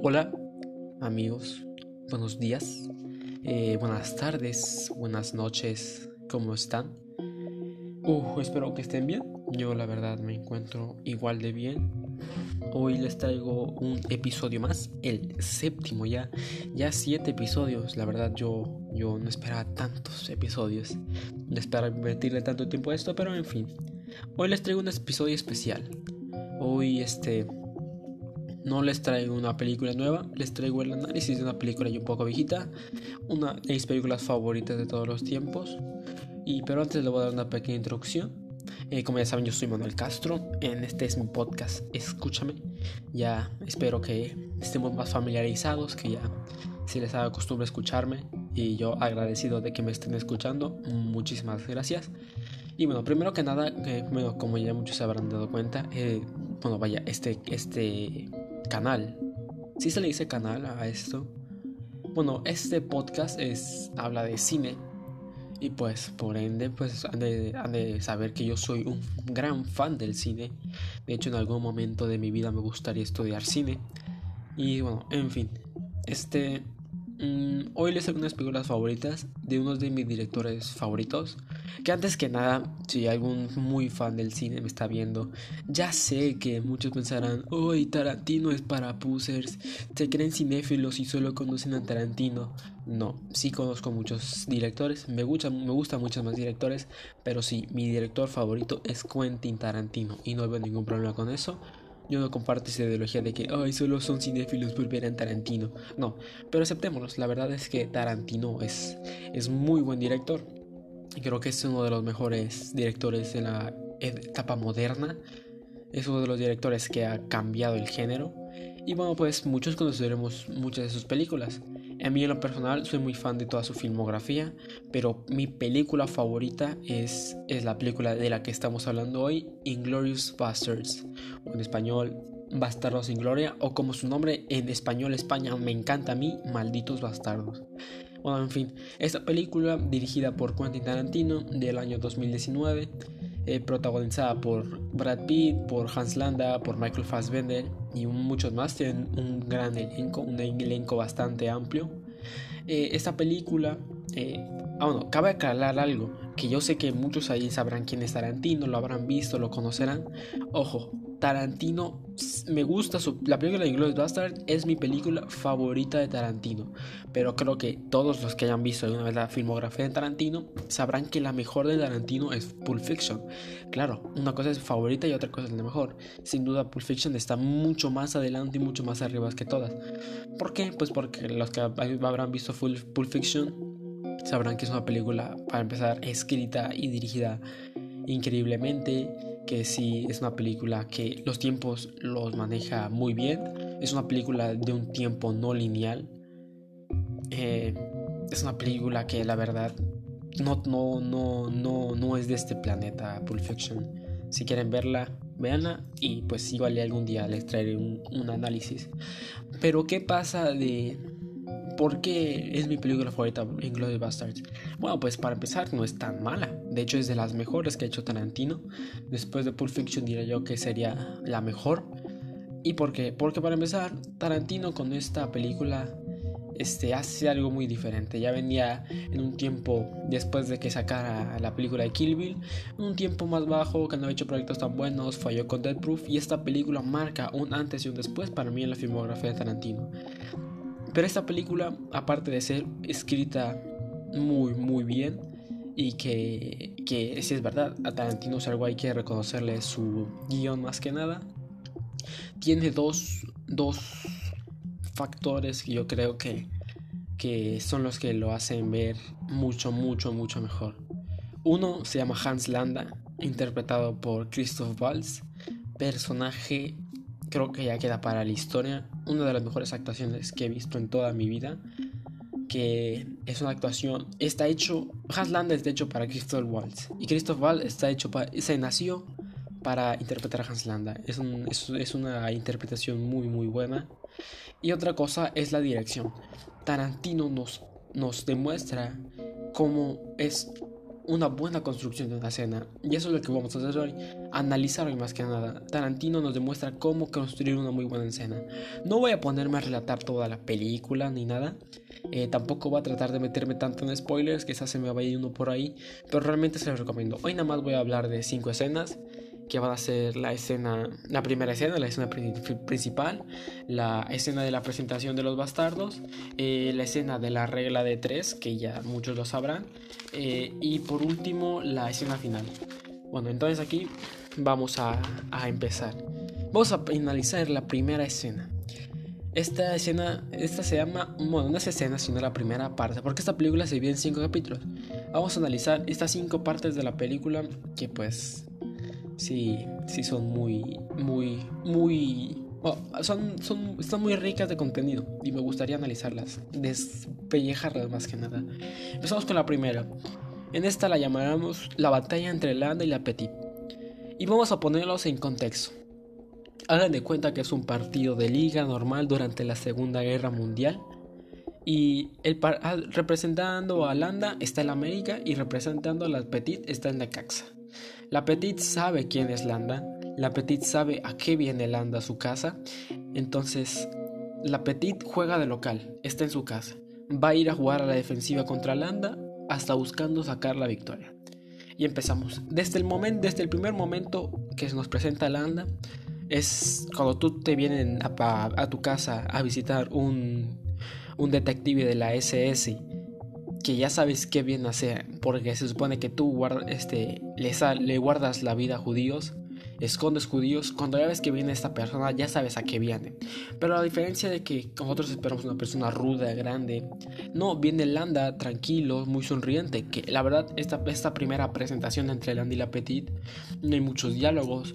Hola amigos, buenos días, eh, buenas tardes, buenas noches, ¿cómo están? Uh, espero que estén bien, yo la verdad me encuentro igual de bien. Hoy les traigo un episodio más, el séptimo ya, ya siete episodios, la verdad yo, yo no esperaba tantos episodios, no esperaba invertirle tanto tiempo a esto, pero en fin, hoy les traigo un episodio especial. Hoy este no les traigo una película nueva, les traigo el análisis de una película ya un poco viejita, una de mis películas favoritas de todos los tiempos. Y pero antes les voy a dar una pequeña introducción. Eh, como ya saben, yo soy Manuel Castro. En este es mi podcast, escúchame. Ya espero que estemos más familiarizados, que ya se les haga costumbre escucharme. Y yo agradecido de que me estén escuchando. Muchísimas gracias. Y bueno, primero que nada, eh, bueno, como ya muchos se habrán dado cuenta, eh, bueno, vaya, este, este canal. Si se le dice canal a esto. Bueno, este podcast es habla de cine y pues por ende pues han de, saber que yo soy un gran fan del cine. De hecho en algún momento de mi vida me gustaría estudiar cine. Y bueno, en fin, este Mm, hoy les traigo unas películas favoritas de uno de mis directores favoritos. Que antes que nada, si algún muy fan del cine me está viendo, ya sé que muchos pensarán, hoy Tarantino es para pusers, se creen cinéfilos y solo conocen a Tarantino. No, sí conozco muchos directores, me gusta, me gustan muchos más directores, pero sí, mi director favorito es Quentin Tarantino y no veo ningún problema con eso. Yo no comparto esa ideología de que, ay, solo son cinéfilos por ver a Tarantino. No, pero aceptémoslo. La verdad es que Tarantino es, es muy buen director. Y creo que es uno de los mejores directores de la etapa moderna. Es uno de los directores que ha cambiado el género. Y bueno, pues muchos conoceremos muchas de sus películas. A mí en lo personal soy muy fan de toda su filmografía, pero mi película favorita es, es la película de la que estamos hablando hoy, Inglorious Bastards, o en español Bastardos sin Gloria, o como su nombre en español España me encanta a mí, Malditos Bastardos. Bueno, en fin, esta película dirigida por Quentin Tarantino del año 2019 eh, protagonizada por Brad Pitt, por Hans Landa, por Michael Fassbender y muchos más. Tienen un gran elenco, un elenco bastante amplio. Eh, esta película, eh, ah, bueno, cabe aclarar algo, que yo sé que muchos ahí sabrán quién es Tarantino, lo habrán visto, lo conocerán. Ojo, Tarantino, me gusta su, la película de Inglourious Bastard es mi película favorita de Tarantino, pero creo que todos los que hayan visto alguna vez la filmografía de Tarantino sabrán que la mejor de Tarantino es Pulp Fiction. Claro, una cosa es favorita y otra cosa es la mejor. Sin duda Pulp Fiction está mucho más adelante y mucho más arriba que todas. ¿Por qué? Pues porque los que habrán visto Pulp Fiction sabrán que es una película, para empezar, escrita y dirigida increíblemente que sí es una película que los tiempos los maneja muy bien. Es una película de un tiempo no lineal. Eh, es una película que la verdad no, no, no, no, no es de este planeta, Pulp Fiction. Si quieren verla, véanla y pues igual algún día les traeré un análisis. Pero ¿qué pasa de, ¿Por qué es mi película favorita, Inglourious Bastards? Bueno, pues para empezar no es tan mala. De hecho es de las mejores que ha hecho Tarantino. Después de Pulp Fiction diría yo que sería la mejor. ¿Y por qué? Porque para empezar, Tarantino con esta película este, hace algo muy diferente. Ya venía en un tiempo después de que sacara la película de Kill Bill, un tiempo más bajo, que no había hecho proyectos tan buenos, falló con Dead Proof y esta película marca un antes y un después para mí en la filmografía de Tarantino. Pero esta película, aparte de ser escrita muy, muy bien, y que, que si es verdad, a Tarantino es algo hay que reconocerle su guion más que nada, tiene dos, dos factores que yo creo que, que son los que lo hacen ver mucho, mucho, mucho mejor. Uno se llama Hans Landa, interpretado por Christoph Waltz, personaje creo que ya queda para la historia. Una de las mejores actuaciones que he visto en toda mi vida. Que es una actuación. Está hecho. Hans Landa está hecho para Christoph Waltz. Y Christoph Waltz está hecho para. Se nació para interpretar a Hans Landa. Es, es, una interpretación muy, muy buena. Y otra cosa es la dirección. Tarantino nos, nos demuestra cómo es una buena construcción de una escena. Y eso es lo que vamos a hacer hoy, analizar hoy más que nada. Tarantino nos demuestra cómo construir una muy buena escena. No voy a ponerme a relatar toda la película ni nada. Eh, tampoco voy a tratar de meterme tanto en spoilers, quizás se me vaya uno por ahí. Pero realmente se los recomiendo. Hoy nada más voy a hablar de cinco escenas que van a ser la escena, la primera escena, la escena principal, la escena de la presentación de los bastardos, eh, la escena de la regla de tres, que ya muchos lo sabrán, eh, y por último la escena final. Bueno, entonces aquí vamos a, a empezar. Vamos a finalizar la primera escena. Esta escena, esta se llama, bueno, no es escena, sino la primera parte, porque esta película se divide en cinco capítulos. Vamos a analizar estas cinco partes de la película que pues sí, sí son muy, muy, muy... son, son, están muy ricas de contenido y me gustaría analizarlas, despellejarlas más que nada. Empezamos con la primera. En esta la llamaremos la batalla entre Landa y la Petit. Y vamos a ponerlos en contexto. Hagan de cuenta que es un partido de liga normal durante la Segunda Guerra Mundial. Y el representando a Landa está en América y representando a la Petit está en la Caxa. La Petit sabe quién es Landa, la Petit sabe a qué viene Landa a su casa, entonces la Petit juega de local, está en su casa, va a ir a jugar a la defensiva contra Landa hasta buscando sacar la victoria. Y empezamos. Desde el momento, desde el primer momento que nos presenta Landa, es cuando tú te vienen a, tu casa a visitar un, un detective de la SS que ya sabes qué bien hacer, porque se supone que tú este, le, le guardas la vida a judíos, escondes judíos, cuando ya ves que viene esta persona ya sabes a qué viene. Pero a diferencia de que nosotros esperamos una persona ruda, grande, no, viene Landa tranquilo, muy sonriente, que la verdad esta, esta primera presentación entre Landa y la Petit no hay muchos diálogos,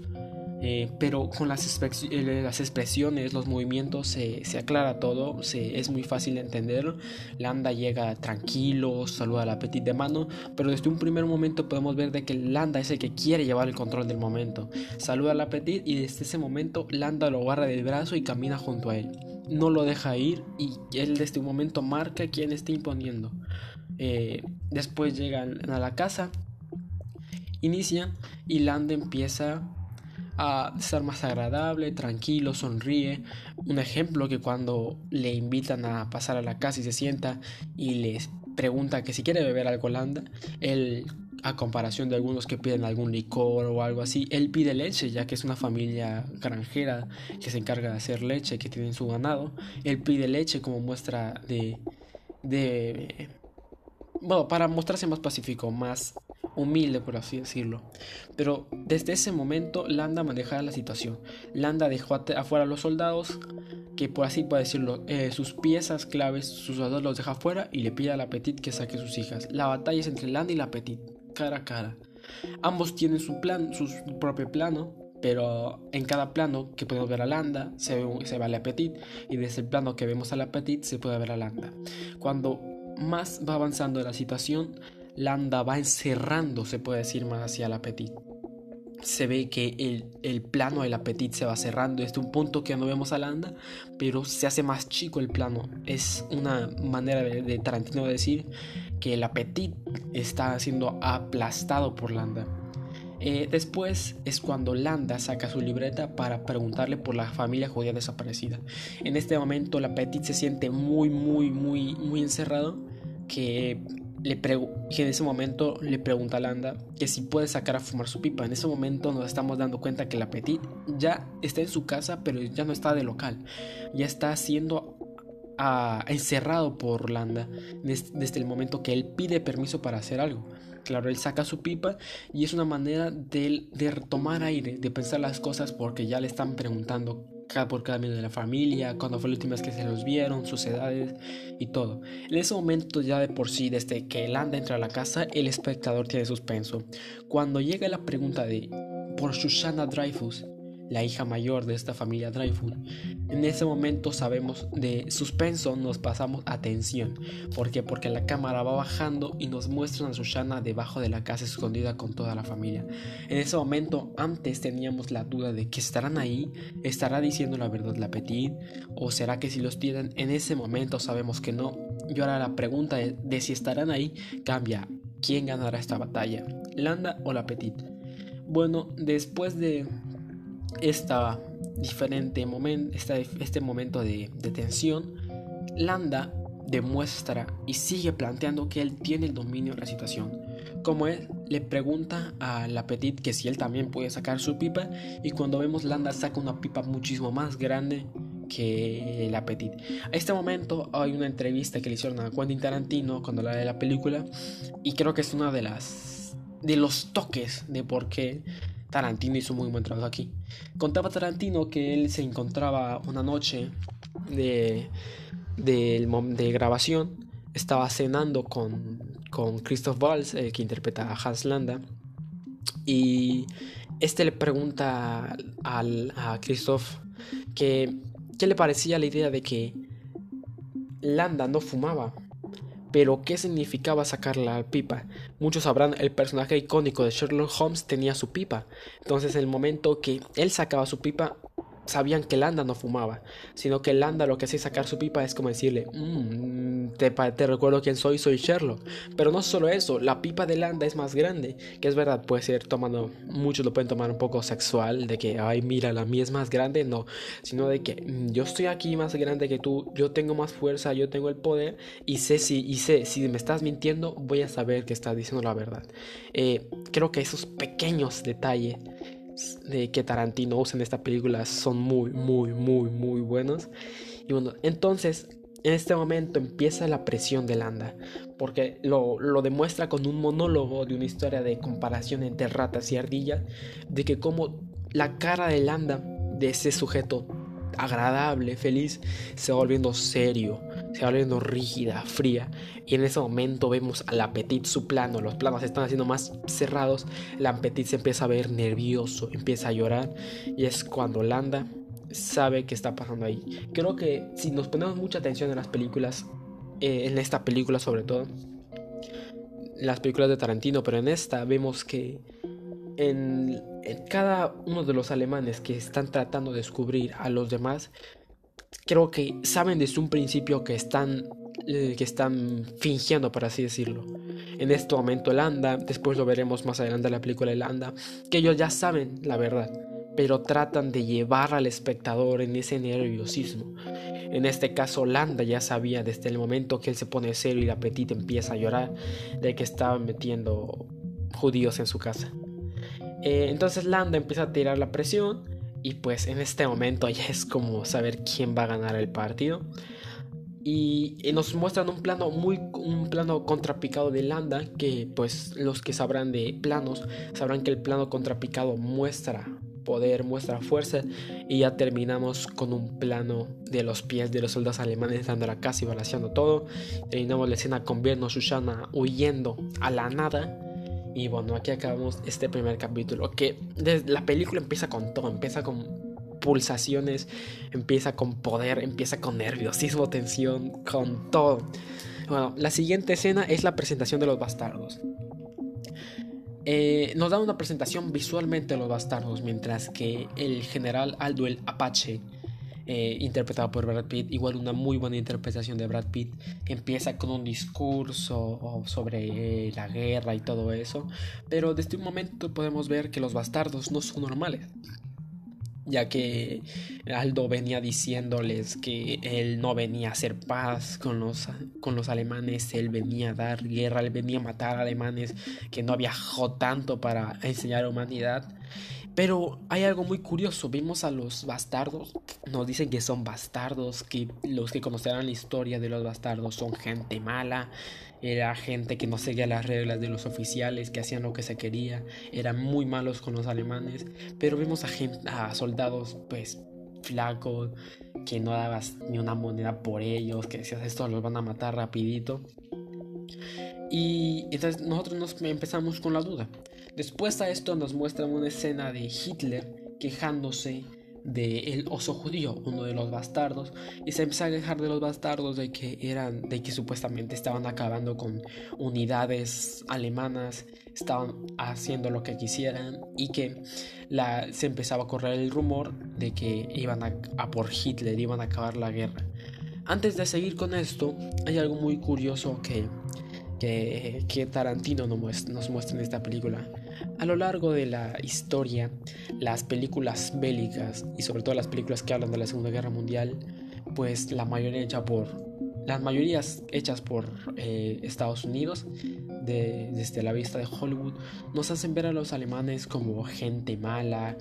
eh, pero con las, eh, las, expresiones, los movimientos se, aclara todo, se, es muy fácil de entender. Landa llega tranquilo, saluda a la Petit de mano, pero desde un primer momento podemos ver de que Landa es el que quiere llevar el control del momento. Saluda a la Petit y desde ese momento Landa lo agarra del brazo y camina junto a él. No lo deja ir y él desde un momento marca quién está imponiendo. Eh, después llegan a la casa, inician y Landa empieza a estar más agradable, tranquilo, sonríe. Un ejemplo que cuando le invitan a pasar a la casa y se sienta y les pregunta que si quiere beber algo Landa, él a comparación de algunos que piden algún licor o algo así, él pide leche, ya que es una familia granjera que se encarga de hacer leche, que tienen su ganado. Él pide leche como muestra de. de. bueno, para mostrarse más pacífico, más humilde por así decirlo. Pero desde ese momento Landa manejaba la situación. Landa dejó afuera a los soldados, que por así decirlo, eh, sus piezas claves, sus soldados los deja afuera y le pide a la Petit que saque sus hijas. La batalla es entre Landa y la Petit, cara a cara. Ambos tienen su plan, su propio plano, pero en cada plano que podemos ver a Landa se ve, se ve a la Petit y desde el plano que vemos a la Petit se puede ver a Landa. Cuando más va avanzando la situación, Landa va encerrando, se puede decir más, hacia la Petit. Se ve que el, el plano del Petit se va cerrando desde un punto que no vemos a Landa, pero se hace más chico el plano. Es una manera de, Tarantino de decir que el Petit está siendo aplastado por Landa. Eh, después es cuando Landa saca su libreta para preguntarle por la familia judía desaparecida. En este momento la Petit se siente muy, muy, muy, muy encerrado que en ese momento le pregunta a Landa que si puede sacar a fumar su pipa. En ese momento nos estamos dando cuenta que la Petit ya está en su casa, pero ya no está de local. Ya está siendo encerrado por Landa desde, el momento que él pide permiso para hacer algo. Claro, él saca su pipa y es una manera de, de retomar aire, de pensar las cosas porque ya le están preguntando por cada miembro de la familia, cuando fue la última vez que se los vieron, sus edades y todo. En ese momento ya de por sí, desde que él anda entra a la casa, el espectador tiene suspenso. Cuando llega la pregunta de por Shoshana Dreyfus, la hija mayor de esta familia Dreyfus. En ese momento sabemos de suspenso, nos pasamos a tensión. ¿Por qué? Porque la cámara va bajando y nos muestran a Susana debajo de la casa escondida con toda la familia. En ese momento, antes teníamos la duda de que estarán ahí, estará diciendo la verdad la Petit, o será que si los tienen en ese momento sabemos que no. Y ahora la pregunta de, de si estarán ahí cambia quién ganará esta batalla, Landa o la Petit. Bueno, después de esta diferente momento, este, momento de, de tensión, Landa demuestra y sigue planteando que él tiene el dominio de la situación. Como él le pregunta a la que si él también puede sacar su pipa y cuando vemos Landa saca una pipa muchísimo más grande que la Petit. A este momento hay una entrevista que le hicieron a Quentin Tarantino cuando la de la película y creo que es una de las de los toques de por qué Tarantino hizo muy buen trabajo aquí. Contaba Tarantino que él se encontraba una noche de, de, grabación, estaba cenando con, con Christoph Waltz, que interpreta a Hans Landa, y este le pregunta a Christoph que qué le parecía la idea de que Landa no fumaba pero, ¿qué significaba sacar la pipa? Muchos sabrán, el personaje icónico de Sherlock Holmes tenía su pipa. Entonces, en el momento que él sacaba su pipa, sabían que Landa no fumaba, sino que Landa lo que hace sacar su pipa es como decirle, mm, te, recuerdo quién soy, soy Sherlock. Pero no solo eso, la pipa de Landa es más grande, que es verdad, puede ser tomando, muchos lo pueden tomar un poco sexual, de que, ay, mira, la mía es más grande, no, sino de que mm, yo estoy aquí más grande que tú, yo tengo más fuerza, yo tengo el poder, y sé si, y sé, si me estás mintiendo, voy a saber que estás diciendo la verdad. Eh, creo que esos pequeños detalles de que Tarantino usa en esta película son muy, muy, muy, muy buenos. Y bueno, entonces en este momento empieza la presión de Landa, porque lo, lo, demuestra con un monólogo de una historia de comparación entre ratas y ardillas, de que como la cara de Landa, de ese sujeto agradable, feliz, se va volviendo serio, se va volviendo rígida, fría. Y en ese momento vemos a la Petit su plano, los planos se están haciendo más cerrados. La Petit se empieza a ver nervioso, empieza a llorar. Y es cuando Landa sabe que está pasando ahí. Creo que si nos ponemos mucha atención en las películas, eh, en esta película sobre todo, las películas de Tarantino, pero en esta vemos que en, cada uno de los alemanes que están tratando de descubrir a los demás, creo que saben desde un principio que están, eh, que están fingiendo, por así decirlo. En este momento el después lo veremos más adelante en la película el Anda, que ellos ya saben la verdad, pero tratan de llevar al espectador en ese nerviosismo. En este caso, Landa ya sabía desde el momento que él se pone serio y la Petite empieza a llorar de que estaban metiendo judíos en su casa. Eh, entonces Landa empieza a tirar la presión y pues en este momento ya es como saber quién va a ganar el partido. Y, nos muestran un plano muy un plano contrapicado de Landa que pues los que sabrán de planos sabrán que el plano contrapicado muestra poder, muestra fuerza y ya terminamos con un plano de los pies de los soldados alemanes dando la casa y balanceando todo. Terminamos la escena con Berno Susana huyendo a la nada y bueno, aquí acabamos este primer capítulo. Que la película empieza con todo, empieza con pulsaciones, empieza con poder, empieza con nerviosismo, tensión, con todo. Bueno, la siguiente escena es la presentación de los bastardos. Eh, nos da una presentación visualmente de los bastardos, mientras que el general Aldo el Apache eh, interpretado por Brad Pitt, igual una muy buena interpretación de Brad Pitt, empieza con un discurso sobre la guerra y todo eso, pero desde un momento podemos ver que los bastardos no son normales ya que Aldo venía diciéndoles que él no venía a hacer paz con los, con los alemanes, él venía a dar guerra, él venía a matar alemanes, que no viajó tanto para enseñar humanidad. Pero hay algo muy curioso, vimos a los bastardos, nos dicen que son bastardos, que los que conocerán la historia de los bastardos son gente mala, era gente que no seguía las reglas de los oficiales, que hacían lo que se quería, eran muy malos con los alemanes, pero vimos a, gente, a soldados pues flacos, que no dabas ni una moneda por ellos, que decías esto los van a matar rapidito. Y entonces nosotros nos empezamos con la duda. Después a esto nos muestran una escena de Hitler quejándose de el oso judío, uno de los bastardos, y se empieza a quejar de los bastardos de que eran, de que supuestamente estaban acabando con unidades alemanas, estaban haciendo lo que quisieran y que se empezaba a correr el rumor de que iban a, por Hitler, iban a acabar la guerra. Antes de seguir con esto, hay algo muy curioso que que, Tarantino nos muestra en esta película. A lo largo de la historia, las películas bélicas y sobre todo las películas que hablan de la Segunda Guerra Mundial, pues la mayoría hecha por las mayorías hechas por eh, Estados Unidos desde la vista de Hollywood nos hacen ver a los alemanes como gente mala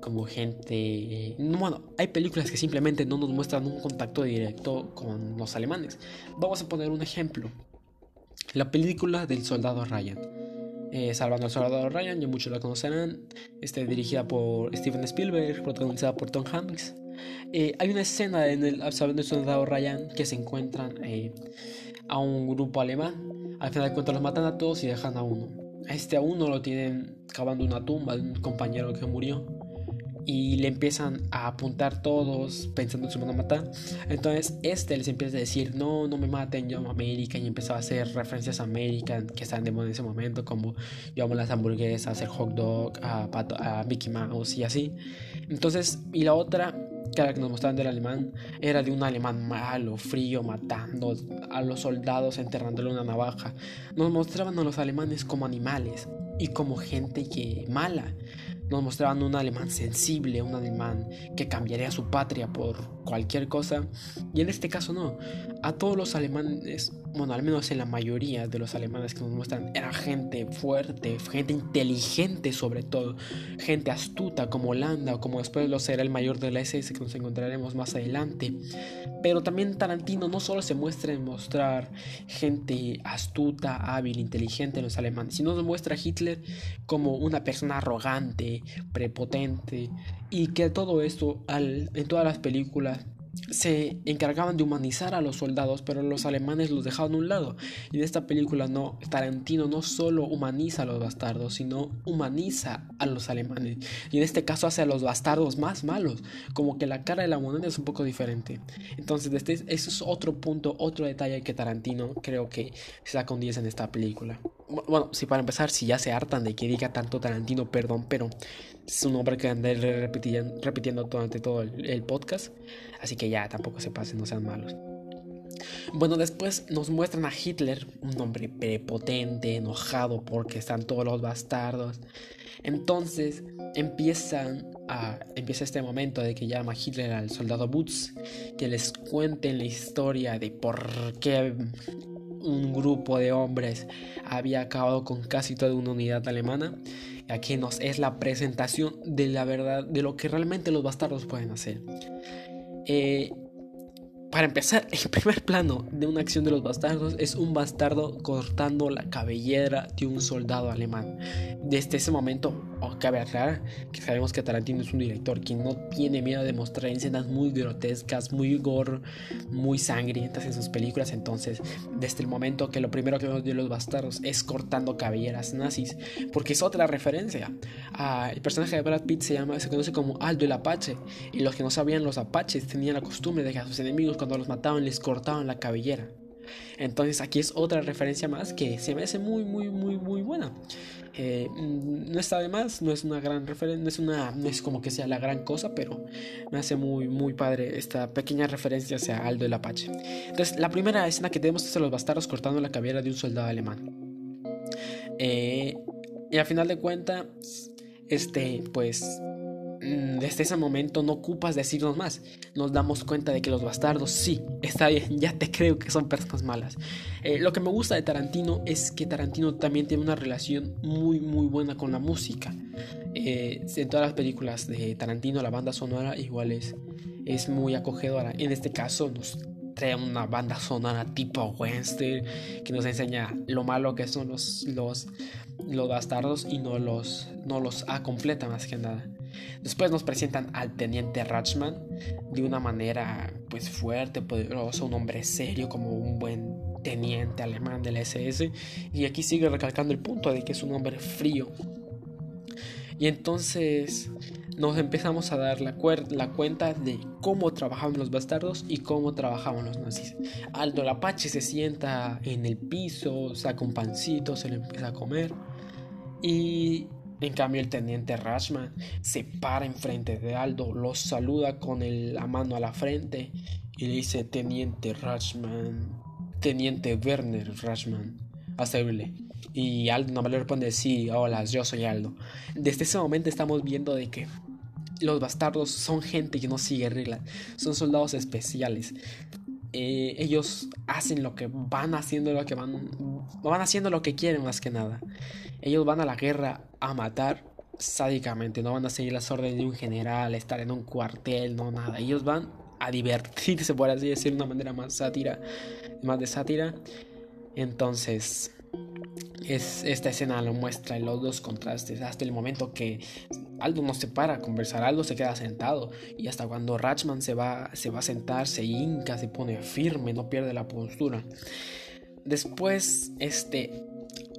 como gente bueno hay películas que simplemente no nos muestran un contacto directo con los alemanes. Vamos a poner un ejemplo. La película del soldado Ryan eh, Salvando al Soldado Ryan, ya muchos la conocerán, este, dirigida por Steven Spielberg, protagonizada por Tom Hanks. Eh, hay una escena en el Salvando al Soldado Ryan que se encuentran eh, a un grupo alemán. Al final de cuentas los matan a todos y dejan a uno. A este a uno lo tienen cavando una tumba de un compañero que murió y le empiezan a apuntar todos pensando que se van a matar. Entonces este les empieza a decir, no, no me maten, yo amo América y empezó a hacer referencias a América que están de moda en ese momento, como yo amo las hamburguesas, el hot dog, a, a Mickey Mouse y así. Entonces, y la otra la que nos mostraban del alemán era de un alemán malo, frío, matando a los soldados, enterrándole una navaja. Nos mostraban a los alemanes como animales y como gente que mala. Nos mostraban un alemán sensible, un alemán que cambiaría su patria por cualquier cosa. Y en este caso no. A todos los alemanes, bueno, al menos en la mayoría de los alemanes que nos muestran, era gente fuerte, gente inteligente sobre todo, gente astuta como Holanda o como después lo será el mayor de la SS que nos encontraremos más adelante. Pero también Tarantino no solo se muestra en mostrar gente astuta, hábil, inteligente en los alemanes, sino nos muestra a Hitler como una persona arrogante, prepotente y que todo esto en todas las películas se encargaban de humanizar a los soldados, pero los alemanes los dejaban a un lado. Y en esta película no, Tarantino no solo humaniza a los bastardos, sino humaniza a los alemanes. Y en este caso hace a los bastardos más malos, como que la cara de la moneda es un poco diferente. Entonces, este, es otro punto, otro detalle que Tarantino creo que se saca un 10 en esta película. Bueno, si para empezar, si ya se hartan de que diga tanto Tarantino, perdón, pero es un nombre que andé repitiendo, durante todo el, podcast. Así que ya, tampoco se pasen, no sean malos. Bueno, después nos muestran a Hitler, un hombre prepotente, enojado porque están todos los bastardos. Entonces empiezan a, empieza este momento de que llama Hitler al soldado Boots, que les cuenten la historia de por qué un grupo de hombres había acabado con casi toda una unidad alemana. Aquí nos es la presentación de la verdad, de lo que realmente los bastardos pueden hacer. Eh, para empezar, el primer plano de una acción de los bastardos es un bastardo cortando la cabellera de un soldado alemán. Desde ese momento, oh, cabe aclarar que sabemos que Tarantino es un director que no tiene miedo de mostrar escenas muy grotescas, muy gore, muy sangrientas en sus películas. Entonces, desde el momento que lo primero que vemos de los bastardos es cortando cabelleras nazis, porque es otra referencia. Ah, el personaje de Brad Pitt se llama, se conoce como Aldo el Apache, y los que no sabían, los apaches tenían la costumbre de que a sus enemigos cuando los mataban les cortaban la cabellera. Entonces aquí es otra referencia más que se me hace muy, muy, muy, muy buena. Eh, mm, no está de más, no es una gran referencia, no es, una, no es como que sea la gran cosa, pero me hace muy, muy padre esta pequeña referencia hacia Aldo el Apache. Entonces, la primera escena que tenemos es a los bastardos cortando la cabellera de un soldado alemán. Eh, y al final de cuentas, este, pues desde ese momento no ocupas decirnos más. Nos damos cuenta de que los bastardos, sí, está bien, ya te creo que son personas malas. Eh, lo que me gusta de Tarantino es que Tarantino también tiene una relación muy, muy buena con la música. Eh, en todas las películas de Tarantino, la banda sonora igual es, es muy acogedora. En este caso, nos trae una banda sonora tipo western que nos enseña lo malo que son los, los, los bastardos y no los, no los más que nada. Después nos presentan al teniente Ratchman de una manera pues fuerte, poderosa, un hombre serio como un buen teniente alemán de la SS y aquí sigue recalcando el punto de que es un hombre frío. Y entonces nos empezamos a dar la, la, cuenta de cómo trabajaban los bastardos y cómo trabajaban los nazis. Aldo el Apache se sienta en el piso, saca un pancito, se lo empieza a comer. Y en cambio, el teniente Rashman se para enfrente de Aldo, lo saluda con la mano a la frente y le dice: Teniente Rashman, Teniente Werner Rashman, a. Y Aldo no me le responde, sí, hola, yo soy Aldo. Desde ese momento estamos viendo de que los bastardos son gente que no sigue reglas, son soldados especiales. Eh, ellos hacen lo que van haciendo lo que van van haciendo lo que quieren más que nada. Ellos van a la guerra a matar sádicamente, no van a seguir las órdenes de un general, estar en un cuartel, no nada. Ellos van a divertirse, por así decirlo, de una manera más sátira, más de sátira. Entonces, es, esta escena lo muestra en los dos contrastes, hasta el momento que Aldo no se para a conversar, Aldo se queda sentado y hasta cuando Ratchman se va, se va a sentar, se hinca, se pone firme, no pierde la postura. Después, este,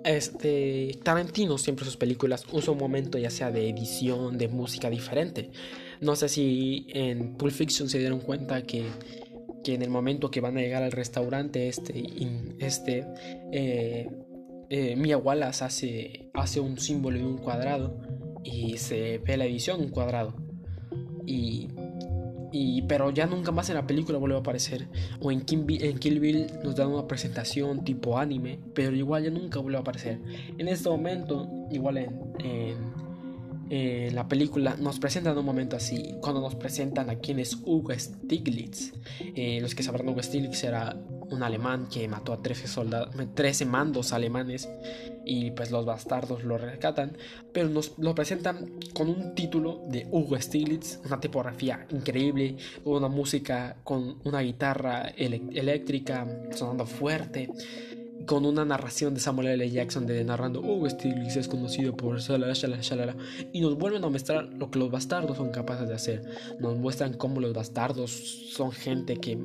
este, Tarantino siempre sus películas usa un momento ya sea de edición, de música diferente. No sé si en Pulp Fiction se dieron cuenta que, en el momento que van a llegar al restaurante, este, este eh, eh, Mia Wallace hace, hace un símbolo de un cuadrado y se ve la edición un cuadrado. Y y, pero ya nunca más en la película vuelve a aparecer. O en, en Kill Bill nos dan una presentación tipo anime, pero igual ya nunca vuelve a aparecer. En este momento, igual en, la película, nos presentan un momento así. Cuando nos presentan a quién es Hugo Stiglitz. Eh, los que sabrán, Hugo Stiglitz era un alemán que mató a 13, soldados, 13 mandos alemanes y pues los bastardos lo rescatan, pero nos lo presentan con un título de Hugo Stiglitz, una tipografía increíble, una música con una guitarra eléctrica sonando fuerte, con una narración de Samuel L. Jackson de narrando Hugo Stiglitz es conocido por shalala, shalala, shalala, y nos vuelven a mostrar lo que los bastardos son capaces de hacer, nos muestran cómo los bastardos son gente que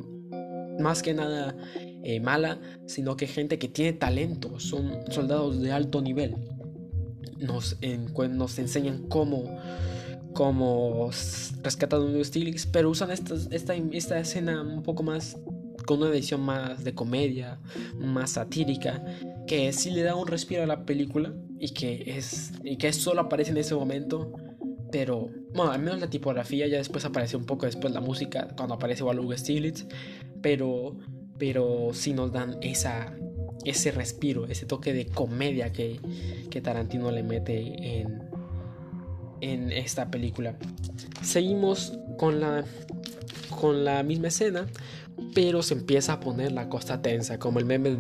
más que nada eh, mala, sino que gente que tiene talento, son soldados de alto nivel. Nos, enseñan cómo, cómo rescatan un Stilix, pero usan esta, esta escena un poco más, con una edición más de comedia, más satírica, que sí le da un respiro a la película y que, es, y que solo aparece en ese momento pero bueno, al menos la tipografía ya después aparece un poco después la música cuando aparece Hugo Stiglitz, pero pero sí nos dan esa, ese respiro, ese toque de comedia que, que Tarantino le mete en, en esta película. Seguimos con la, con la misma escena, pero se empieza a poner la costa tensa, como el meme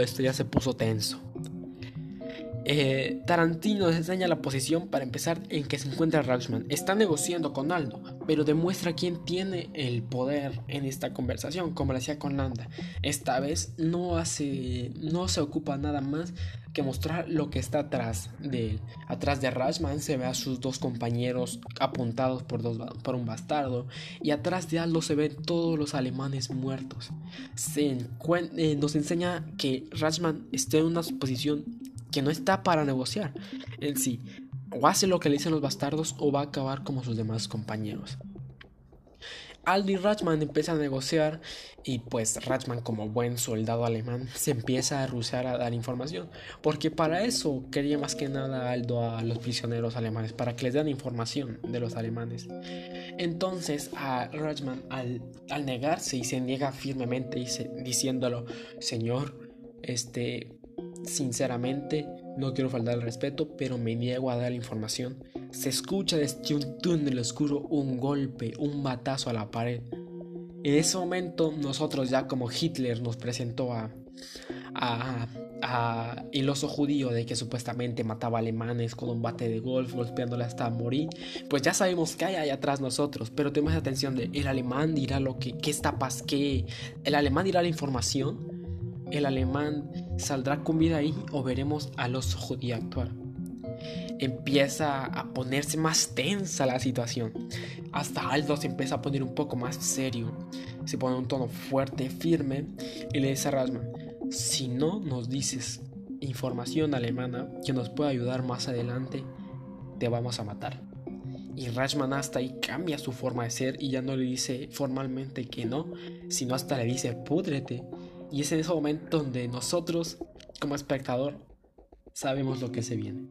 este ya se puso tenso. Eh, Tarantino enseña la posición para empezar en que se encuentra Rauschman. Está negociando con Aldo, pero demuestra quién tiene el poder en esta conversación, como lo hacía con Landa. Esta vez no hace, no se ocupa nada más que mostrar lo que está atrás de él. Atrás de Rauschman se ve a sus dos compañeros apuntados por, un bastardo, y atrás de Aldo se ven todos los alemanes muertos. Se eh, nos enseña que Rauschman está en una posición que no está para negociar. En sí, o hace lo que le dicen los bastardos o va a acabar como sus demás compañeros. Aldi Ratchman empieza a negociar y pues Ratchman como buen soldado alemán se empieza a rusar a dar información porque para eso quería más que nada Aldo a los prisioneros alemanes para que les den información de los alemanes entonces a Ratchman al, al negarse y se niega firmemente diciéndolo señor este Sinceramente, no quiero faltar al respeto, pero me niego a dar información. Se escucha desde un túnel oscuro un golpe, un batazo a la pared. En ese momento, nosotros ya como Hitler nos presentó a, a, a el oso judío de que supuestamente mataba alemanes con un bate de golf, golpeándole hasta morir, pues ya sabemos que hay ahí atrás nosotros, pero tenemos atención de el alemán dirá lo que, qué está pas, que el alemán dirá la información el alemán saldrá con vida ahí o veremos a los judíos actuar. Empieza a ponerse más tensa la situación. Hasta Aldo se empieza a poner un poco más serio. Se pone un tono fuerte, firme y le dice a si no nos dices información alemana que nos pueda ayudar más adelante, te vamos a matar. Y Rashman hasta ahí cambia su forma de ser y ya no le dice formalmente que no, sino hasta le dice púdrete y es en ese momento donde nosotros, como espectador, sabemos lo que se viene.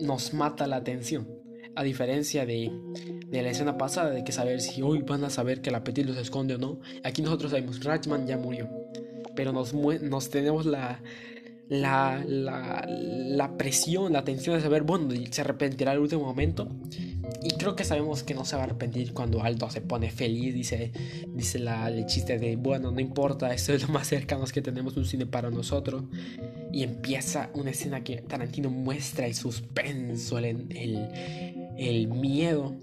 Nos mata la atención. A diferencia de, de la escena pasada, de que saber si hoy van a saber que el apetito se esconde o no, aquí nosotros sabemos, Ratchman ya murió. Pero nos, nos tenemos la, la, la, presión, la tensión de saber, bueno, se arrepentirá al último momento. Y creo que sabemos que no se va a arrepentir cuando Aldo se pone feliz, dice, dice la, el chiste de, bueno, no importa, esto es lo más cercano que tenemos un cine para nosotros. Y empieza una escena que Tarantino muestra el suspenso, el, el, el miedo,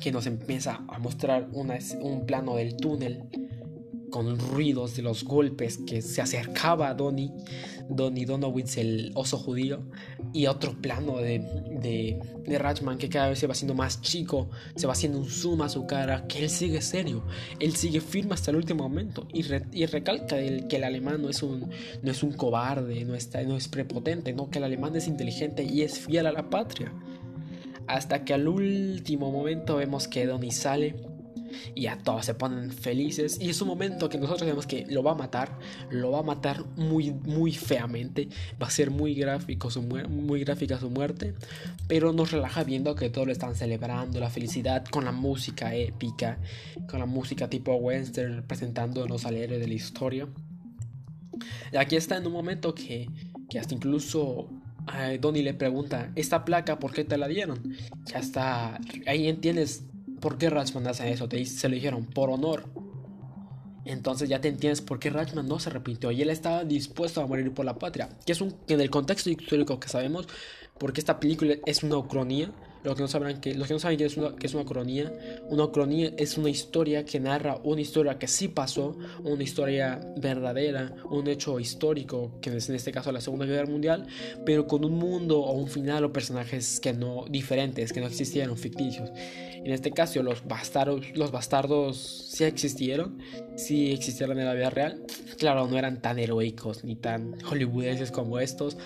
que nos empieza a mostrar una, un plano del túnel con ruidos de los golpes que se acercaba a Donnie, Donnie Donowitz, el oso judío, y otro plano de, de, de Ratchman que cada vez se va haciendo más chico, se va haciendo un zoom a su cara, que él sigue serio, él sigue firme hasta el último momento y, y recalca el, que el alemán no es un, no es un cobarde, no, está, no es prepotente, no, que el alemán es inteligente y es fiel a la patria. Hasta que al último momento vemos que Donnie sale y a todos se ponen felices y es un momento que nosotros sabemos que lo va a matar, lo va a matar muy muy feamente, va a ser muy gráfico su muy gráfica su muerte, pero nos relaja viendo que todos lo están celebrando la felicidad con la música épica, con la música tipo western presentándonos al héroe de la historia. Y aquí está en un momento que, que hasta incluso Donnie le pregunta, ¿esta placa por qué te la dieron? Ya está, ahí entiendes por qué Ratchman hace eso, te, se lo dijeron, por honor. Entonces ya te entiendes por qué Ratchman no se arrepintió y él estaba dispuesto a morir por la patria, que es un en el contexto histórico que sabemos, porque esta película es una ucronía los que no sabrán que, los que no saben que es una, que es una cronía, una cronía es una historia que narra una historia que sí pasó, una historia verdadera, un hecho histórico, que es en este caso la Segunda Guerra Mundial, pero con un mundo o un final o personajes que no diferentes, que no existieron, ficticios. En este caso, los bastardos, los bastardos sí existieron, sí existieron en la vida real. Claro, no eran tan heroicos ni tan hollywoodenses como estos,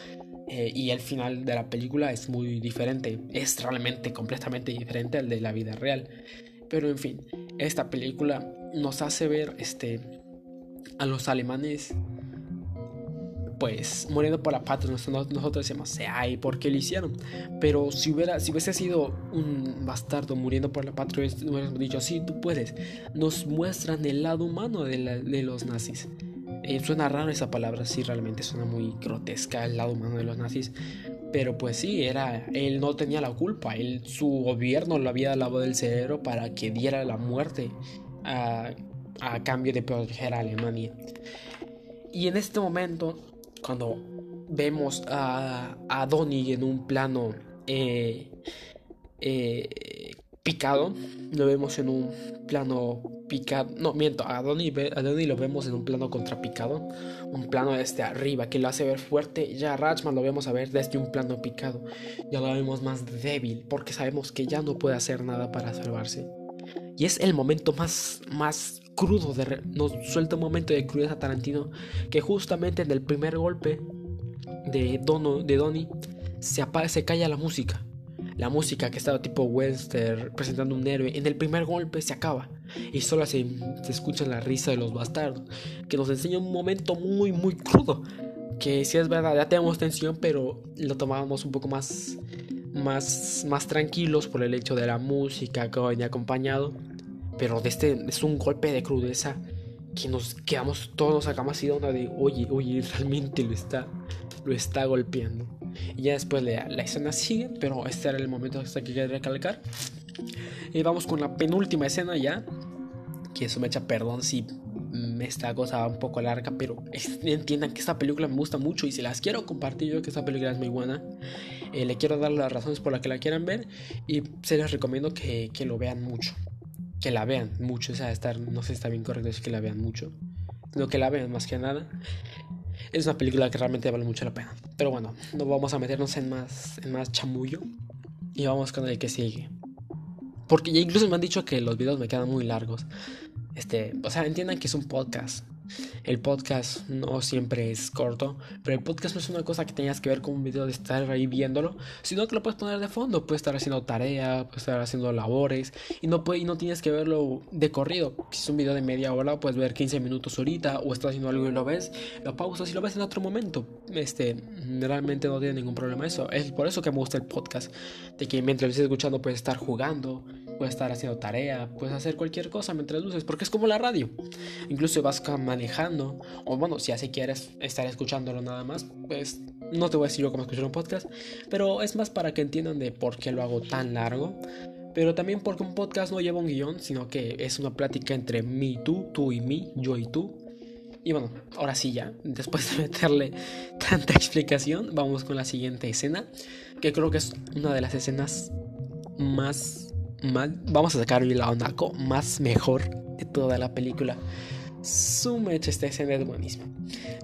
eh, y el final de la película es muy diferente, es realmente completamente diferente al de la vida real. Pero en fin, esta película nos hace ver este, a los alemanes pues muriendo por la patria. Nosotros, decimos, ay, ¿por qué lo hicieron? Pero si, hubiera, si hubiese sido un bastardo muriendo por la patria, hubiéramos dicho, sí, tú puedes. Nos muestran el lado humano de, los nazis. Eh, suena raro esa palabra, sí, realmente suena muy grotesca el lado humano de los nazis. Pero pues sí, era, él no tenía la culpa, él, su gobierno lo había lavado del cerebro para que diera la muerte a, cambio de proteger a Alemania. Y en este momento, cuando vemos a, a Donnie en un plano eh, eh, picado, lo vemos en un plano picado, no, miento, a Donnie, a lo vemos en un plano contrapicado, un plano desde arriba que lo hace ver fuerte, ya a Ratchman lo vemos a ver desde un plano picado, ya lo vemos más débil porque sabemos que ya no puede hacer nada para salvarse. Y es el momento más, más crudo, de, nos suelta un momento de crudeza Tarantino que justamente en el primer golpe de, Dono, de Donnie se, apaga, se calla la música la música que estaba tipo western presentando un héroe, en el primer golpe se acaba y solo se, se escucha la risa de los bastardos, que nos enseña un momento muy, muy crudo. Que si es verdad, ya tenemos tensión, pero lo tomábamos un poco más, más, más tranquilos por el hecho de la música que venía acompañado. Pero de este es un golpe de crudeza que nos quedamos todos acá más y onda de, oye, oye, realmente lo está, lo está golpeando. Y ya después la, la escena sigue, pero este era el momento que quería recalcar. Y vamos con la penúltima escena ya. Que eso me echa perdón si esta cosa un poco larga, pero entiendan que esta película me gusta mucho y si las quiero compartir yo que esta película es muy buena, eh, le quiero dar las razones por las que la quieran ver y se les recomiendo que, que lo vean mucho, que la vean mucho, o sea, estar, no sé si está bien correcto decir que la vean mucho, sino que la vean más que nada es una película que realmente vale mucho la pena. Pero bueno, no vamos a meternos en más, en más chamullo. Y vamos con el que sigue. Porque ya incluso me han dicho que los videos me quedan muy largos. Este, o sea, entiendan que es un podcast. El podcast no siempre es corto, pero el podcast no es una cosa que tengas que ver con un video de estar ahí viéndolo, sino que lo puedes poner de fondo, puedes estar haciendo tarea, puedes estar haciendo labores y no, puede, y no tienes que verlo de corrido. Si es un video de media hora, puedes ver 15 minutos ahorita o estás haciendo algo y lo ves, lo pausas y lo ves en otro momento. Este, realmente no tiene ningún problema eso. Es por eso que me gusta el podcast, de que mientras lo estés escuchando puedes estar jugando, puedes estar haciendo tarea, puedes hacer cualquier cosa mientras luces, porque es como la radio. Incluso vas manejando, o bueno, si así quieres estar escuchándolo nada más, pues no te voy a decir yo cómo escuchar un podcast, pero es más para que entiendan de por qué lo hago tan largo. Pero también porque un podcast no lleva un guion, sino que es una plática entre mí y tú, tú y mí, yo y tú. Y bueno, ahora sí ya, después de meterle tanta explicación, vamos con la siguiente escena, que creo que es una de las escenas más, vamos a sacar la onaco, más mejor de toda la película. Sumeche esta escena es buenísima.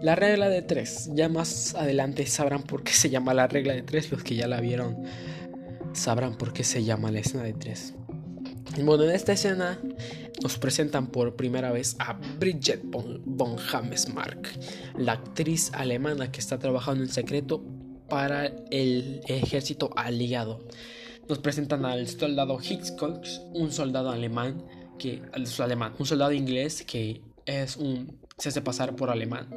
La regla de tres, ya más adelante sabrán por qué se llama la regla de tres, los que ya la vieron sabrán por qué se llama la escena de tres. Bueno, en esta escena nos presentan por primera vez a Bridget von Hammersmark, la actriz alemana que está trabajando en secreto para el ejército aliado. Nos presentan al soldado Hitchcock, un soldado alemán que alemán, un soldado inglés que es un se hace pasar por alemán.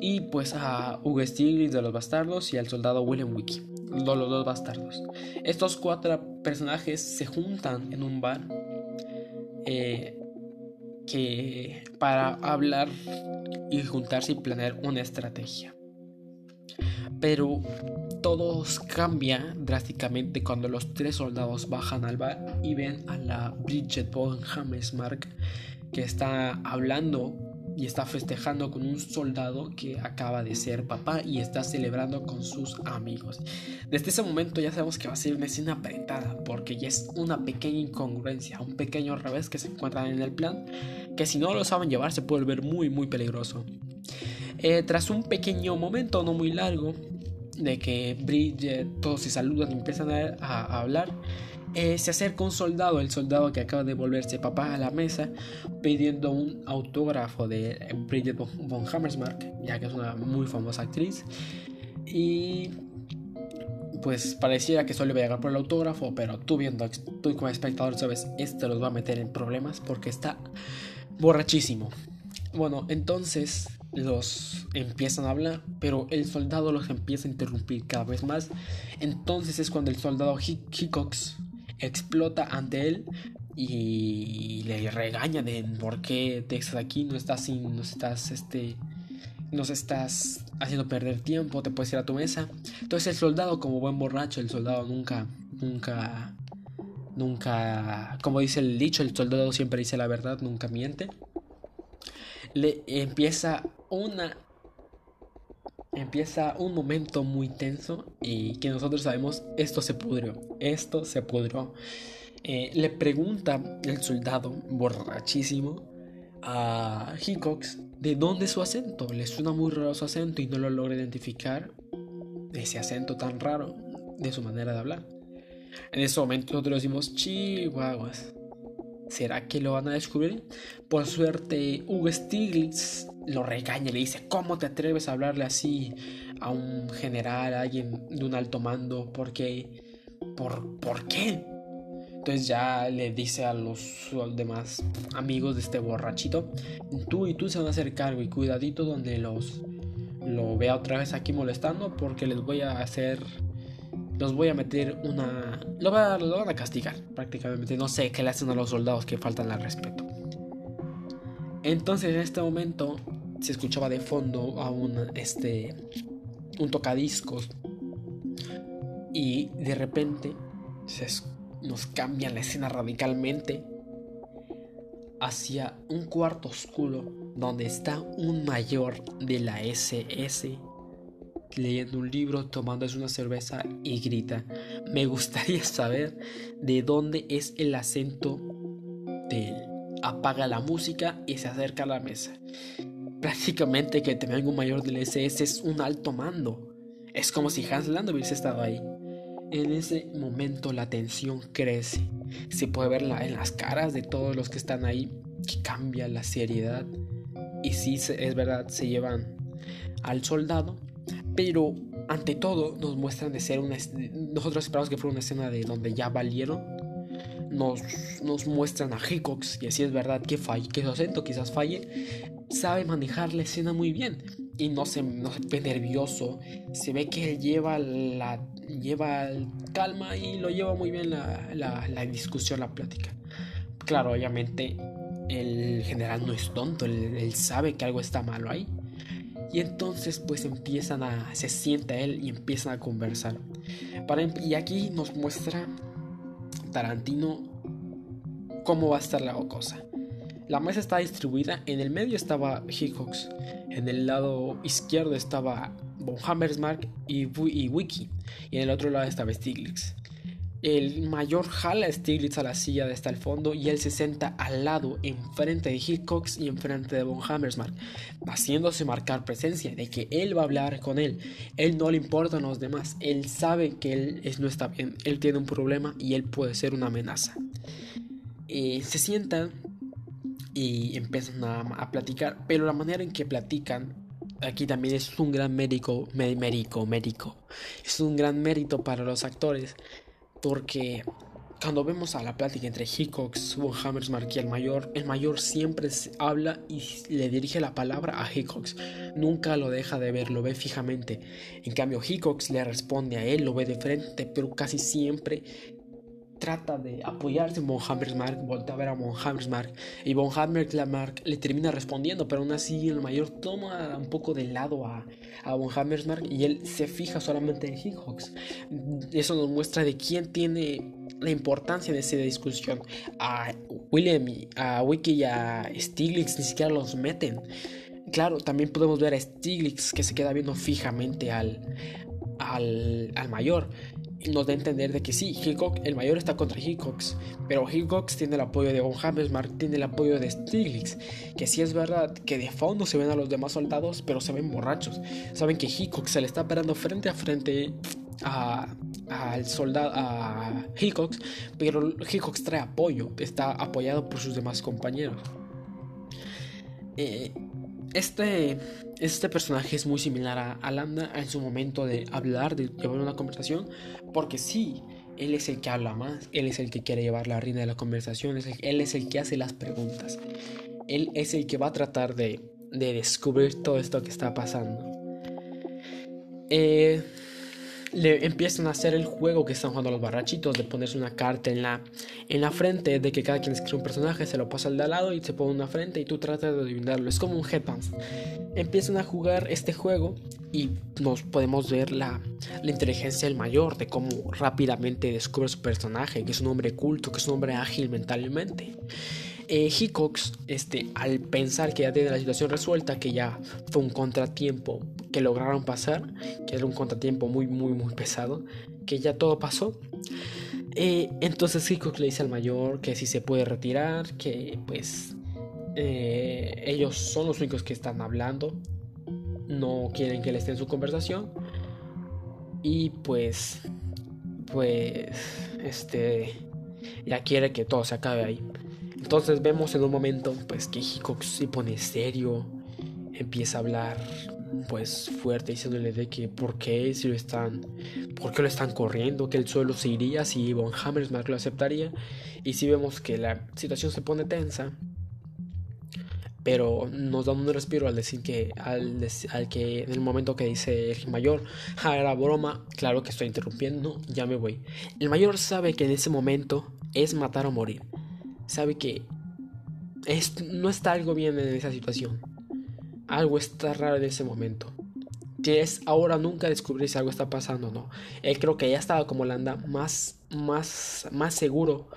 Y pues a Hugo Stiglitz de los bastardos y al soldado William Wiki, los, los dos bastardos. Estos cuatro personajes se juntan en un bar eh, que para hablar y juntarse y planear una estrategia. Pero todo cambia drásticamente cuando los tres soldados bajan al bar y ven a la Bridget von Hammersmark que está hablando y está festejando con un soldado que acaba de ser papá y está celebrando con sus amigos. Desde ese momento ya sabemos que va a ser una escena apretada porque ya es una pequeña incongruencia, un pequeño revés que se encuentran en el plan que si no lo saben llevar se puede ver muy muy peligroso. Eh, tras un pequeño momento, no muy largo, de que Bridget, todos se saludan y empiezan a hablar, eh, se acerca un soldado, el soldado que acaba de volverse papá a la mesa, pidiendo un autógrafo de Bridget von Hammersmark, ya que es una muy famosa actriz. Y pues pareciera que solo iba a llegar por el autógrafo, pero tú viendo, tú como espectador sabes, este los va a meter en problemas porque está borrachísimo. Bueno, entonces los empiezan a hablar, pero el soldado los empieza a interrumpir cada vez más. Entonces es cuando el soldado Hickox explota ante él y le regaña de por qué te estás aquí, no estás sin, no estás este nos estás haciendo perder tiempo, te puedes ir a tu mesa. Entonces el soldado, como buen borracho, el soldado nunca, nunca, nunca, como dice el dicho, el soldado siempre dice la verdad, nunca miente. Le empieza una empieza un momento muy tenso y que nosotros sabemos esto se pudrió, esto se pudrió. Eh, le pregunta el soldado, borrachísimo, a Hickox de dónde es su acento. Le suena muy raro su acento y no lo logra identificar ese acento tan raro de su manera de hablar. En ese momento nosotros decimos, chihuahuas. ¿Será que lo van a descubrir? Por suerte, Hugo Stiglitz lo regaña, le dice, ¿cómo te atreves a hablarle así a un general, a alguien de un alto mando? Porque, ¿por, ¿por qué? Entonces ya le dice a los, demás amigos de este borrachito, tú y tú se van a hacer cargo y cuidadito donde los lo vea otra vez aquí molestando porque les voy a hacer los voy a meter una lo, lo van a castigar prácticamente. No sé qué le hacen a los soldados que faltan al respeto. Entonces en este momento se escuchaba de fondo a un, este, un tocadiscos. Y de repente se, nos cambia la escena radicalmente hacia un cuarto oscuro donde está un mayor de la SS leyendo un libro, tomándose una cerveza y grita, me gustaría saber de dónde es el acento de él. Apaga la música y se acerca a la mesa. Prácticamente que te venga un mayor del SS es un alto mando. Es como si Hans Land hubiese estado ahí. En ese momento la tensión crece. Se puede ver en las caras de todos los que están ahí que cambia la seriedad. Y sí, es verdad, se llevan al soldado. Pero ante todo nos muestran de ser una... Nosotros esperamos que fuera una escena de donde ya valieron. Nos, nos muestran a Hickox y así es verdad que, falle, que su acento quizás falle sabe manejar la escena muy bien. y no se, no se ve nervioso. Se ve que él lleva la lleva calma y lo lleva muy bien la, la, discusión, la plática. Claro, obviamente el general no es tonto, él, sabe que algo está malo ahí. Y entonces pues empiezan a, se sienta él y empiezan a conversar. Para, y aquí nos muestra Tarantino cómo va a estar la cosa. La mesa está distribuida, en el medio estaba Hickox, en el lado izquierdo estaba von Hammersmark y, Wiki, y en el otro lado estaba Stiglitz. El mayor jala a Stiglitz a la silla de hasta el fondo y él se sienta al lado, enfrente de Hickox y enfrente de von Hammersmark, haciéndose marcar presencia de que él va a hablar con él. Él no le importan los demás, él sabe que él no está bien, él tiene un problema y él puede ser una amenaza. Eh, se sientan y empiezan a, platicar, pero la manera en que platican aquí también es un gran médico, médico, médico. Es un gran mérito para los actores porque cuando vemos a la plática entre Hickox, Von Hammersmark y el mayor, el mayor siempre habla y le dirige la palabra a Hickox. Nunca lo deja de ver, lo ve fijamente. En cambio, Hickox le responde a él, lo ve de frente, pero casi siempre trata de apoyarse en Von Hammersmark, voltea a ver a Von Hammersmark y Von Hammersmark le termina respondiendo, pero aún así el mayor toma un poco de lado a, a Von Hammersmark y él se fija solamente en Hickox. Eso nos muestra de quién tiene la importancia de esa discusión. A William, a Wiki y a Stiglitz ni siquiera los meten. Claro, también podemos ver a Stiglitz que se queda viendo fijamente al, al, al mayor nos da a entender de que sí, Hickox, el mayor está contra Hickox, pero Hickox tiene el apoyo de Von Hammersmark, tiene el apoyo de Stiglitz, que sí es verdad que de fondo se ven a los demás soldados, pero se ven borrachos. Saben que Hickox se le está parando frente a frente al soldado, a Hickox, pero Hickox trae apoyo, está apoyado por sus demás compañeros. Eh, este, este personaje es muy similar a, Alanda en su momento de hablar, de llevar una conversación, porque sí, él es el que habla más, él es el que quiere llevar la reina de la conversación, él es el que hace las preguntas, él es el que va a tratar de, de descubrir todo esto que está pasando. Eh, le empiezan a hacer el juego que están jugando los barrachitos de ponerse una carta en la, en la frente, de que cada quien escribe un personaje, se lo pasa al de al lado y se pone una frente y tú tratas de adivinarlo. Es como un headpants. Empiezan a jugar este juego y nos podemos ver la, la inteligencia del mayor, de cómo rápidamente descubre su personaje, que es un hombre culto, que es un hombre ágil mentalmente. Eh, Hickox, este, al pensar que ya tiene la situación resuelta, que ya fue un contratiempo que lograron pasar, que era un contratiempo muy, muy, muy pesado, que ya todo pasó. Eh, entonces Hickox le dice al mayor que si se puede retirar, que pues eh, ellos son los únicos que están hablando, no quieren que él esté en su conversación. Y pues, pues, este, ya quiere que todo se acabe ahí. Entonces vemos en un momento pues que Hickox se pone serio, empieza a hablar pues fuerte diciéndole de que por qué si lo están por qué lo están corriendo, que el suelo se iría si Von Hammersmark lo aceptaría. Y si vemos que la situación se pone tensa pero nos da un respiro al decir que al, que en el momento que dice el mayor ja, era broma claro que estoy interrumpiendo ya me voy el mayor sabe que en ese momento es matar o morir. Sabe que no está algo bien en esa situación. Algo está raro en ese momento. Es ahora nunca descubrir si algo está pasando o no. Él creo que ya estaba como la anda más, más, más seguro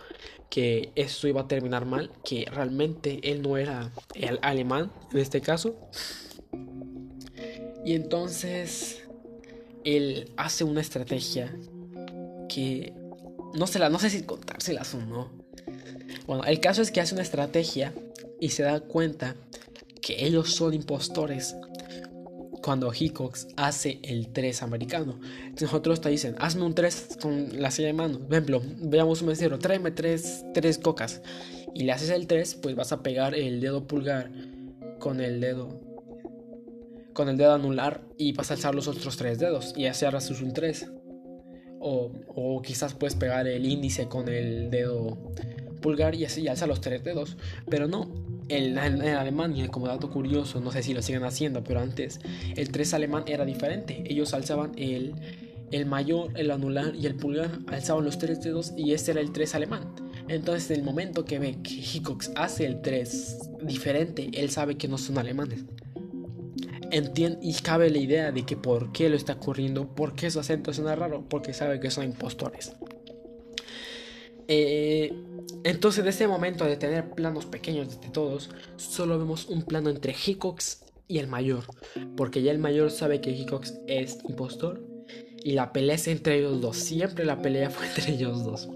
que esto iba a terminar mal, que realmente él no era el alemán en este caso. Y entonces él hace una estrategia que no, se la, no sé si contárselas o no. Bueno, el caso es que hace una estrategia y se da cuenta que ellos son impostores cuando Hickox hace el 3 americano. Nosotros te dicen, hazme un 3 con la silla de mano. Por ejemplo, veamos un mesero, tráeme 3, 3 cocas. Y le haces el 3, pues vas a pegar el dedo pulgar con el dedo con el dedo anular y vas a alzar los otros 3 dedos y así harás un 3. O, o quizás puedes pegar el índice con el dedo pulgar y así alza los tres dedos. Pero no, en, Alemania, como dato curioso, no sé si lo siguen haciendo, pero antes el 3 alemán era diferente. Ellos alzaban el, el mayor, el anular y el pulgar, alzaban los tres dedos y este era el 3 alemán. Entonces, en el momento que ve que Hickox hace el 3 diferente, él sabe que no son alemanes. Entiende y cabe la idea de que por qué lo está ocurriendo, por qué su acento suena raro, porque sabe que son impostores. Eh, entonces, de ese momento de tener planos pequeños de todos, solo vemos un plano entre Hickox y el mayor, porque ya el mayor sabe que Hickox es impostor y la pelea es entre ellos dos. Siempre la pelea fue entre ellos dos.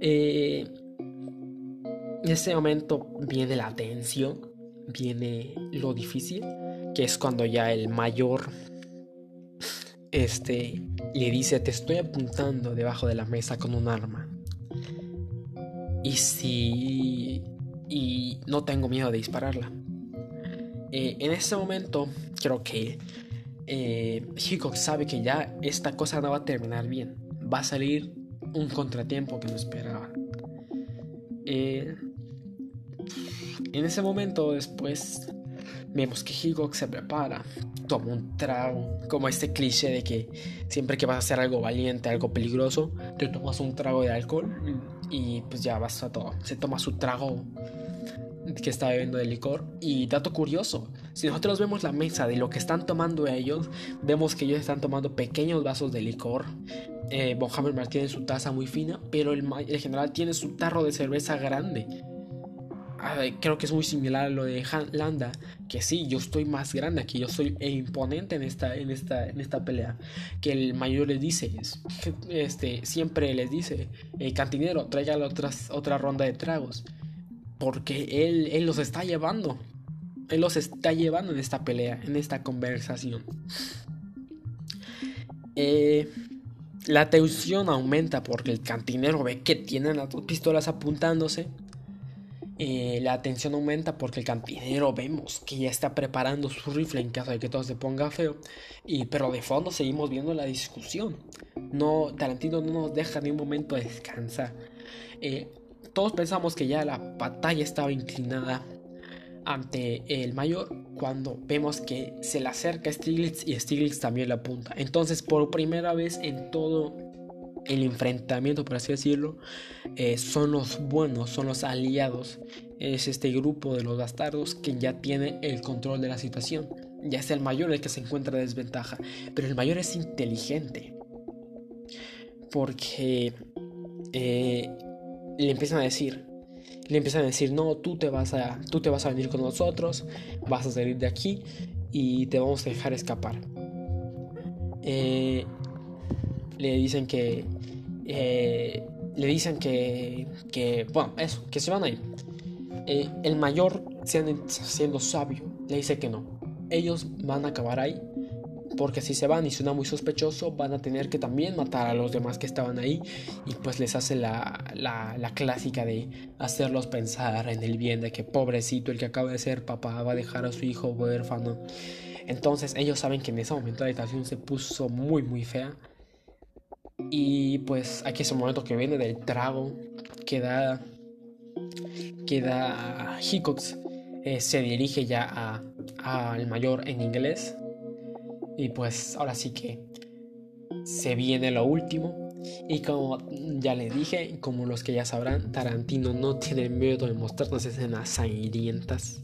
Eh, en ese momento viene la tensión, viene lo difícil, que es cuando ya el mayor este le dice te estoy apuntando debajo de la mesa con un arma y si y no tengo miedo de dispararla. Eh, en ese momento creo que eh, sabe que ya esta cosa no va a terminar bien. Va a salir un contratiempo que no esperaba. Eh, en ese momento después Vemos que Higok se prepara, toma un trago, como este cliché de que siempre que vas a hacer algo valiente, algo peligroso, te tomas un trago de alcohol y pues ya vas a todo. Se toma su trago que está bebiendo de licor. Y dato curioso, si nosotros vemos la mesa de lo que están tomando ellos, vemos que ellos están tomando pequeños vasos de licor. Eh, Mohamed tiene su taza muy fina, pero el, el general tiene su tarro de cerveza grande creo que es muy similar a lo de Landa, que sí, yo estoy más grande aquí, yo soy imponente en esta, en esta, en esta pelea. Que el mayor les dice, este, siempre les dice, el cantinero, otras, otra ronda de tragos. Porque él, él los está llevando. Él los está llevando en esta pelea, en esta conversación. Eh, la tensión aumenta porque el cantinero ve que tienen las dos pistolas apuntándose eh, la atención aumenta porque el cantinero vemos que ya está preparando su rifle en caso de que todo se ponga feo. Y, pero de fondo seguimos viendo la discusión. No, Tarantino no nos deja ni un momento descansar. Eh, todos pensamos que ya la batalla estaba inclinada ante el mayor cuando vemos que se le acerca Stiglitz y Stiglitz también la apunta. Entonces, por primera vez en todo el enfrentamiento, por así decirlo, eh, son los buenos, son los aliados. Es este grupo de los bastardos que ya tiene el control de la situación. Ya es el mayor el que se encuentra en desventaja. Pero el mayor es inteligente. Porque eh, le empiezan a decir. Le empiezan a decir, no, tú te vas a. Tú te vas a venir con nosotros. Vas a salir de aquí. Y te vamos a dejar escapar. Eh, le dicen que eh, le dicen que, que, bueno, eso, que se van a ir. Eh, el mayor, siendo, sabio, le dice que no. Ellos van a acabar ahí. Porque si se van y suena muy sospechoso, van a tener que también matar a los demás que estaban ahí. Y pues les hace la, la, la clásica de hacerlos pensar en el bien de que pobrecito el que acaba de ser papá va a dejar a su hijo huérfano. Entonces ellos saben que en ese momento la situación se puso muy muy fea y pues aquí es momento que viene del trago que da, que da Hickox. Eh, se dirige ya al mayor en inglés. Y pues ahora sí que se viene lo último. Y como ya le dije, como los que ya sabrán, Tarantino no tiene miedo de mostrarnos escenas sangrientas.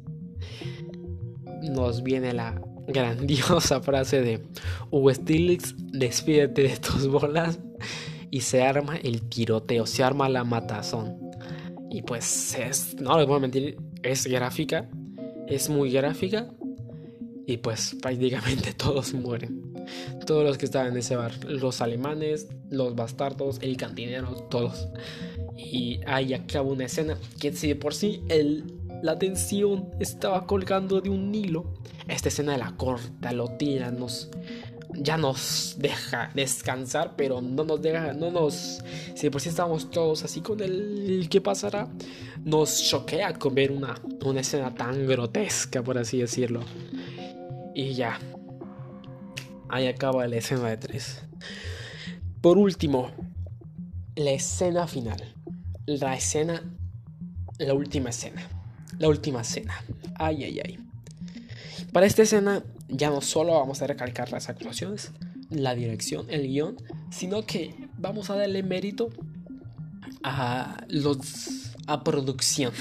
Nos viene la grandiosa frase de Hugo Stilix, despídete de tus bolas y se arma el tiroteo, se arma la matazón. Y pues es, no les voy a mentir, es gráfica, es muy gráfica y pues prácticamente todos mueren. Todos los que estaban en ese bar, los alemanes, los bastardos, el cantinero, todos. Y ahí acaba una escena que si de por sí el, la tensión estaba colgando de un hilo, esta escena la corta, lo tira, nos, ya nos deja descansar, pero no nos deja, no nos, si de por sí estamos todos así con el qué pasará, nos choquea con ver una, una escena tan grotesca, por así decirlo. Y ya, ahí acaba la escena de tres. Por último, la escena final, la escena, la última escena la última cena. Ay, ay, ay. Para esta escena ya no solo vamos a recalcar las actuaciones, la dirección, el guion, sino que vamos a darle mérito a los a producción,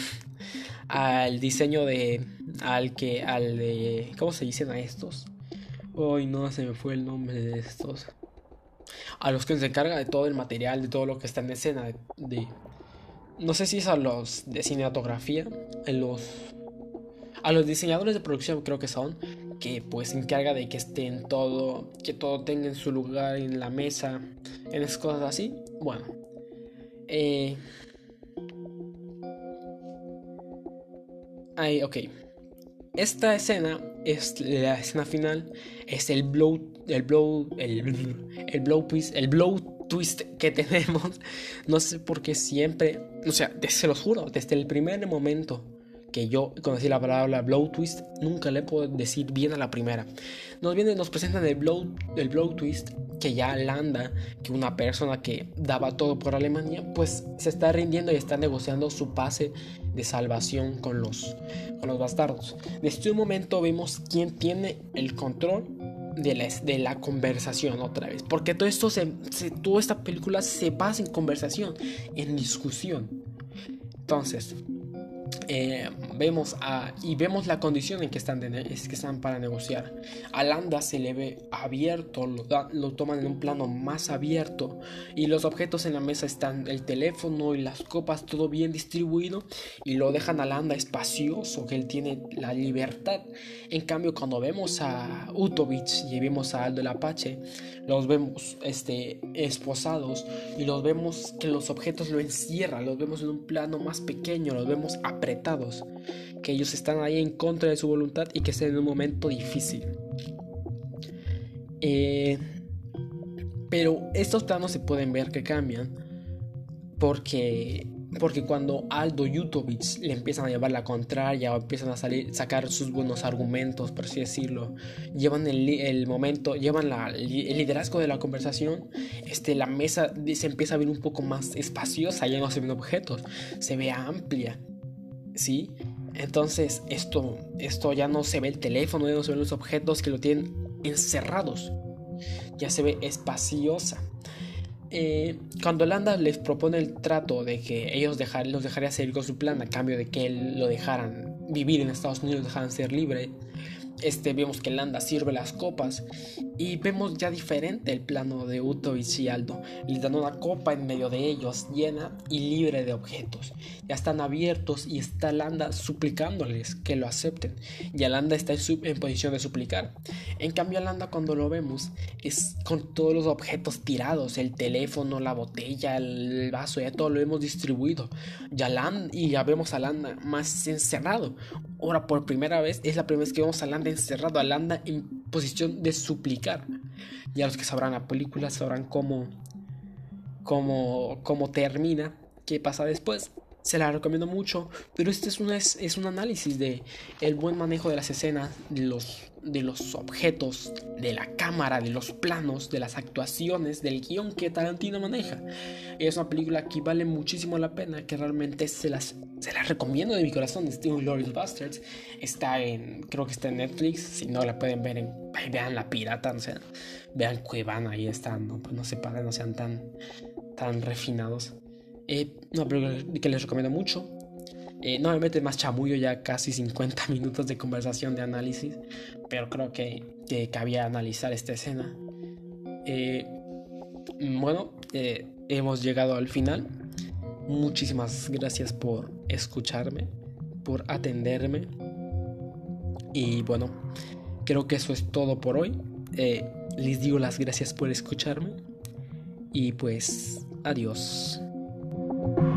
al diseño de al que al de ¿cómo se dicen a estos? Hoy no se me fue el nombre de estos. A los que se encarga de todo el material, de todo lo que está en escena, de, no sé si es a los de cinematografía, en los a los diseñadores de producción creo que son que pues se encarga de que estén todo, que todo tenga en su lugar en la mesa, en esas cosas así. Bueno, eh, Ahí, ok. Esta escena es la escena final, es el blow, el blow, el, el blow twist, el blow twist que tenemos. No sé por qué siempre, o sea, se los juro, desde el primer momento que yo conocí la palabra blow twist, nunca le puedo decir bien a la primera. Nos viene, nos presentan el blow, el blow twist que ya Landa, que una persona que daba todo por Alemania, pues se está rindiendo y está negociando su pase de salvación con los, con los bastardos. Desde un momento vemos quién tiene el control de la, de la conversación otra vez. Porque todo esto se, toda esta película se basa en conversación, en discusión. Entonces, eh, vemos a, y vemos la condición en que están, es que están para negociar. A Landa se le ve abierto, lo, lo, toman en un plano más abierto y los objetos en la mesa están el teléfono y las copas todo bien distribuido y lo dejan a Landa espacioso, que él tiene la libertad. En cambio cuando vemos a Utovich y vemos a Aldo el Apache, los vemos este, esposados y los vemos que los objetos lo encierran, los vemos en un plano más pequeño, los vemos apretados, que ellos están ahí en contra de su voluntad y que están en un momento difícil. Eh, pero estos planos se pueden ver que cambian porque porque cuando Aldo Yutovich le empiezan a llevar la contraria o empiezan a salir, sacar sus buenos argumentos, por así decirlo, llevan el, momento, llevan el liderazgo de la conversación, este, la mesa se empieza a ver un poco más espaciosa, ya no se ven objetos, se ve amplia, ¿sí? Entonces esto, esto ya no se ve el teléfono, ya no se ven los objetos que lo tienen encerrados, ya se ve espaciosa. Eh, cuando Landa les propone el trato de que ellos dejar, los dejaría seguir con su plan a cambio de que él lo dejaran vivir en Estados Unidos, dejaran ser libre, este, vemos que Landa sirve las copas y vemos ya diferente el plano de Uto y Cialdo. Les dan una copa en medio de ellos, llena y libre de objetos. Ya están abiertos y está Landa suplicándoles que lo acepten. Y Alanda está en, posición de suplicar. En cambio, Alanda cuando lo vemos es con todos los objetos tirados: el teléfono, la botella, el vaso, ya todo lo hemos distribuido. Y, y ya vemos a Landa más encerrado. Ahora, por primera vez, es la primera vez que vemos a Landa encerrado, a Landa en posición de suplicar. Ya los que sabrán la película sabrán cómo, cómo, cómo termina, qué pasa después se la recomiendo mucho, pero este es, una, es, un análisis de el buen manejo de las escenas, de los, de los objetos, de la cámara, de los planos, de las actuaciones, del guion que Tarantino maneja. Es una película que vale muchísimo la pena, que realmente se las, se las recomiendo de mi corazón, Steve Glorious Bastards. Está en, creo que está en Netflix, si no la pueden ver en, vean la pirata, no sea, vean Cuevana, ahí están, no, pues no se no sean tan, tan refinados. Eh, una que les recomiendo mucho. Eh, no me más chamullo, ya casi 50 minutos de conversación, de análisis, pero creo que, que cabía analizar esta escena. Eh, bueno, eh, hemos llegado al final. Muchísimas gracias por escucharme, por atenderme. Y bueno, creo que eso es todo por hoy. les digo las gracias por escucharme. Y pues, adiós. thank you